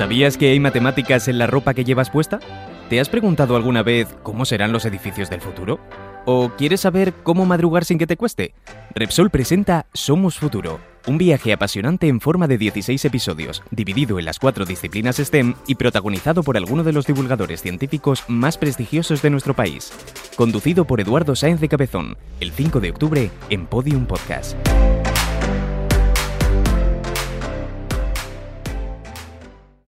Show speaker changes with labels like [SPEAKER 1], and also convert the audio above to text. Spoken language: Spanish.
[SPEAKER 1] ¿Sabías que hay matemáticas en la ropa que llevas puesta? ¿Te has preguntado alguna vez cómo serán los edificios del futuro? ¿O quieres saber cómo madrugar sin que te cueste? Repsol presenta Somos Futuro, un viaje apasionante en forma de 16 episodios, dividido en las cuatro disciplinas STEM y protagonizado por alguno de los divulgadores científicos más prestigiosos de nuestro país. Conducido por Eduardo Sáenz de Cabezón, el 5 de octubre en Podium Podcast.